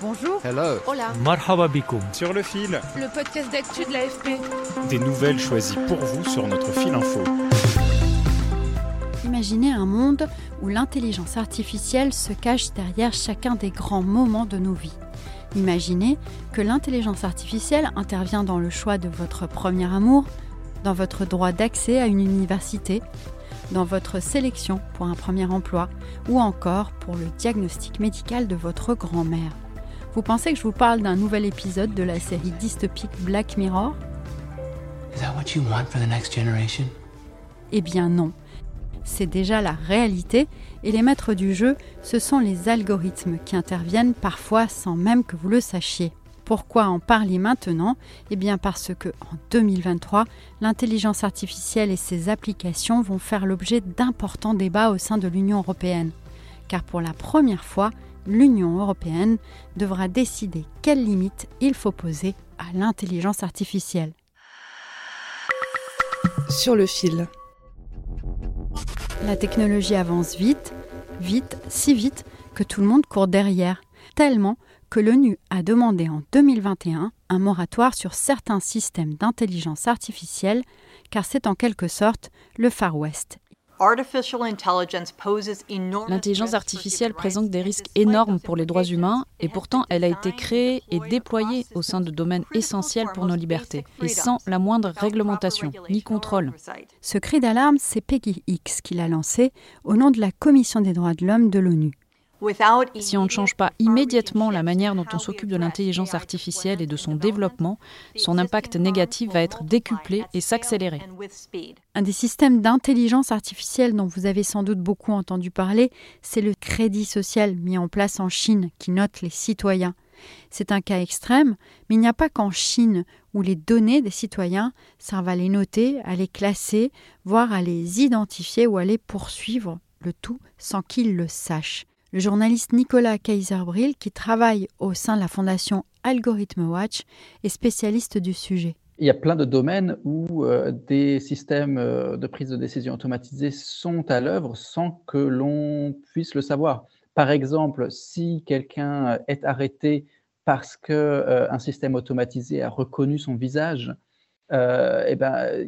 Bonjour. Hello. Hola. Marhaba bikoum. Sur le fil, Le podcast d'actu de l'AFP. des nouvelles choisies pour vous sur notre fil info. Imaginez un monde où l'intelligence artificielle se cache derrière chacun des grands moments de nos vies. Imaginez que l'intelligence artificielle intervient dans le choix de votre premier amour, dans votre droit d'accès à une université, dans votre sélection pour un premier emploi ou encore pour le diagnostic médical de votre grand-mère. Vous pensez que je vous parle d'un nouvel épisode de la série dystopique Black Mirror? Is that what you want for the next generation? Eh bien non. C'est déjà la réalité et les maîtres du jeu, ce sont les algorithmes qui interviennent parfois sans même que vous le sachiez. Pourquoi en parler maintenant? Eh bien parce que en 2023, l'intelligence artificielle et ses applications vont faire l'objet d'importants débats au sein de l'Union européenne. Car pour la première fois, l'Union européenne devra décider quelles limites il faut poser à l'intelligence artificielle. Sur le fil. La technologie avance vite, vite, si vite que tout le monde court derrière, tellement que l'ONU a demandé en 2021 un moratoire sur certains systèmes d'intelligence artificielle, car c'est en quelque sorte le Far West. L'intelligence artificielle présente des risques énormes pour les droits humains et pourtant elle a été créée et déployée au sein de domaines essentiels pour nos libertés et sans la moindre réglementation ni contrôle. Ce cri d'alarme, c'est Peggy X qui l'a lancé au nom de la Commission des droits de l'homme de l'ONU. Si on ne change pas immédiatement la manière dont on s'occupe de l'intelligence artificielle et de son développement, son impact négatif va être décuplé et s'accélérer. Un des systèmes d'intelligence artificielle dont vous avez sans doute beaucoup entendu parler, c'est le crédit social mis en place en Chine qui note les citoyens. C'est un cas extrême, mais il n'y a pas qu'en Chine où les données des citoyens servent à les noter, à les classer, voire à les identifier ou à les poursuivre, le tout sans qu'ils le sachent. Le journaliste Nicolas Kaiserbril, qui travaille au sein de la fondation Algorithm Watch, est spécialiste du sujet. Il y a plein de domaines où euh, des systèmes euh, de prise de décision automatisés sont à l'œuvre sans que l'on puisse le savoir. Par exemple, si quelqu'un est arrêté parce que euh, système automatisé a reconnu son visage, euh, eh ben,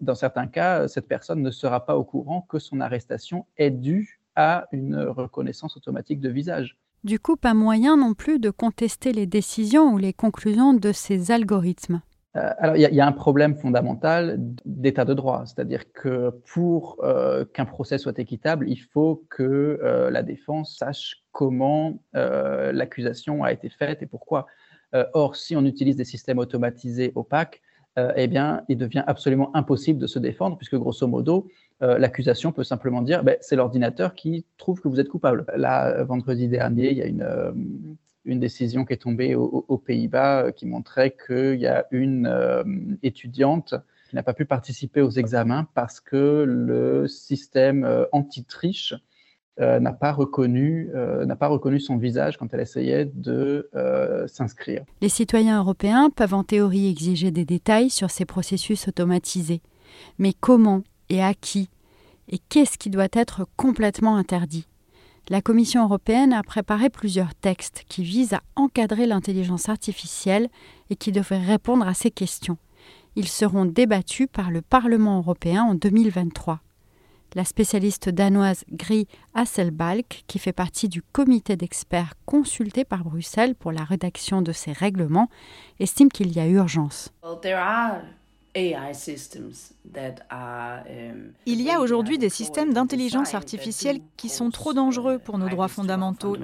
dans certains cas, cette personne ne sera pas au courant que son arrestation est due à une reconnaissance automatique de visage. Du coup, pas moyen non plus de contester les décisions ou les conclusions de ces algorithmes. Euh, alors, il y, a- il y a un problème fondamental d'état de droit, c'est-à-dire que pour euh, qu'un procès soit équitable, il faut que euh, la défense sache comment l'accusation a été faite et pourquoi. Or, si on utilise des systèmes automatisés opaques, eh bien, il devient absolument impossible de se défendre, puisque grosso modo, euh, l'accusation peut simplement dire ben, c'est l'ordinateur qui trouve que vous êtes coupable. Là, vendredi dernier, il y a une, euh, décision qui est tombée au- au- aux Pays-Bas euh, qui montrait qu'il y a une étudiante qui n'a pas pu participer aux examens parce que le système anti-triche n'a pas, reconnu, son visage quand elle essayait de s'inscrire. Les citoyens européens peuvent en théorie exiger des détails sur ces processus automatisés. Mais comment et à qui Et qu'est-ce qui doit être complètement interdit La Commission européenne a préparé plusieurs textes qui visent à encadrer l'intelligence artificielle et qui devraient répondre à ces questions. Ils seront débattus par le Parlement européen en 2023. La spécialiste danoise Gry Hasselbalk, qui fait partie du comité d'experts consulté par Bruxelles pour la rédaction de ces règlements, estime qu'il y a urgence. Il y a aujourd'hui des systèmes d'intelligence artificielle qui sont trop dangereux pour nos droits fondamentaux.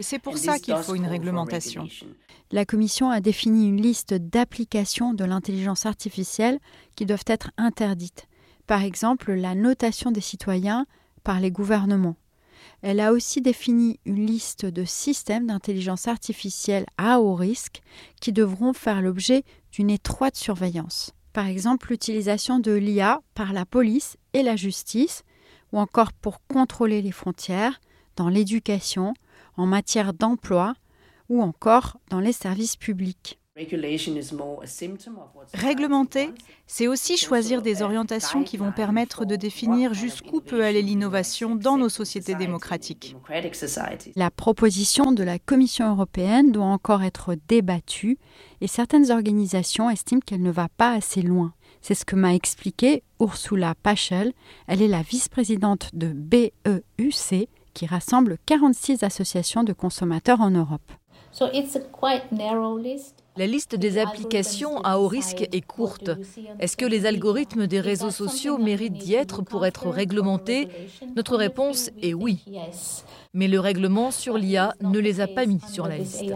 C'est pour ça qu'il faut une réglementation. La Commission a défini une liste d'applications de l'intelligence artificielle qui doivent être interdites. Par exemple, la notation des citoyens par les gouvernements. Elle a aussi défini une liste de systèmes d'intelligence artificielle à haut risque qui devront faire l'objet d'une étroite surveillance. Par exemple, l'utilisation de l'IA par la police et la justice, ou encore pour contrôler les frontières, dans l'éducation, en matière d'emploi ou encore dans les services publics. Réglementer, c'est aussi choisir des orientations qui vont permettre de définir jusqu'où peut aller l'innovation dans nos sociétés démocratiques. La proposition de la Commission européenne doit encore être débattue et certaines organisations estiment qu'elle ne va pas assez loin. C'est ce que m'a expliqué Ursula Pachel. Elle est la vice-présidente de BEUC qui rassemble 46 associations de consommateurs en Europe. La liste des applications à haut risque est courte. Est-ce que les algorithmes des réseaux sociaux méritent d'y être pour être réglementés? Notre réponse est oui. Mais le règlement sur l'IA ne les a pas mis sur la liste.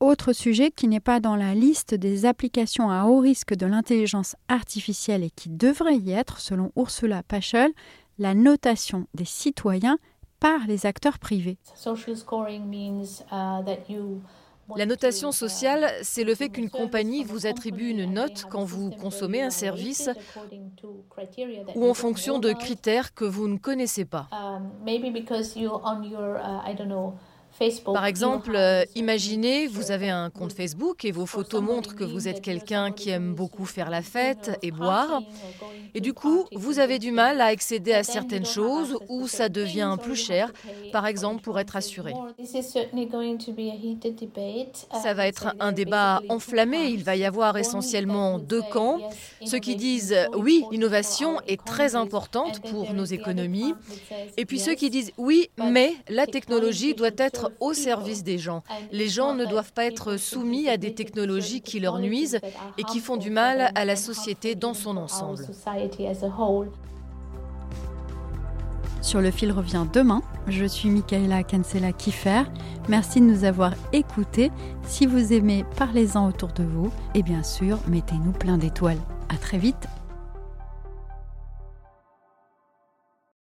Autre sujet qui n'est pas dans la liste des applications à haut risque de l'intelligence artificielle et qui devrait y être, selon Ursula Paschel, la notation des citoyens par les acteurs privés. La notation sociale, c'est le fait qu'une compagnie vous attribue une note quand vous consommez un service ou en fonction de critères que vous ne connaissez pas. Par exemple, euh, imaginez, vous avez un compte Facebook et vos photos montrent que vous êtes quelqu'un qui aime beaucoup faire la fête et boire. Et du coup, vous avez du mal à accéder à certaines choses ou ça devient plus cher, par exemple pour être assuré. Ça va être un débat enflammé. Il va y avoir essentiellement deux camps. Ceux qui disent oui, l'innovation est très importante pour nos économies. Et puis ceux qui disent oui, mais la technologie doit au service des gens. Les gens ne doivent pas être soumis à des technologies qui leur nuisent et qui font du mal à la société dans son ensemble. Sur le fil revient demain. Je suis Michaela Cancela Kiffer. Merci de nous avoir écoutés. Si vous aimez, parlez-en autour de vous. Et bien sûr, mettez-nous plein d'étoiles. À très vite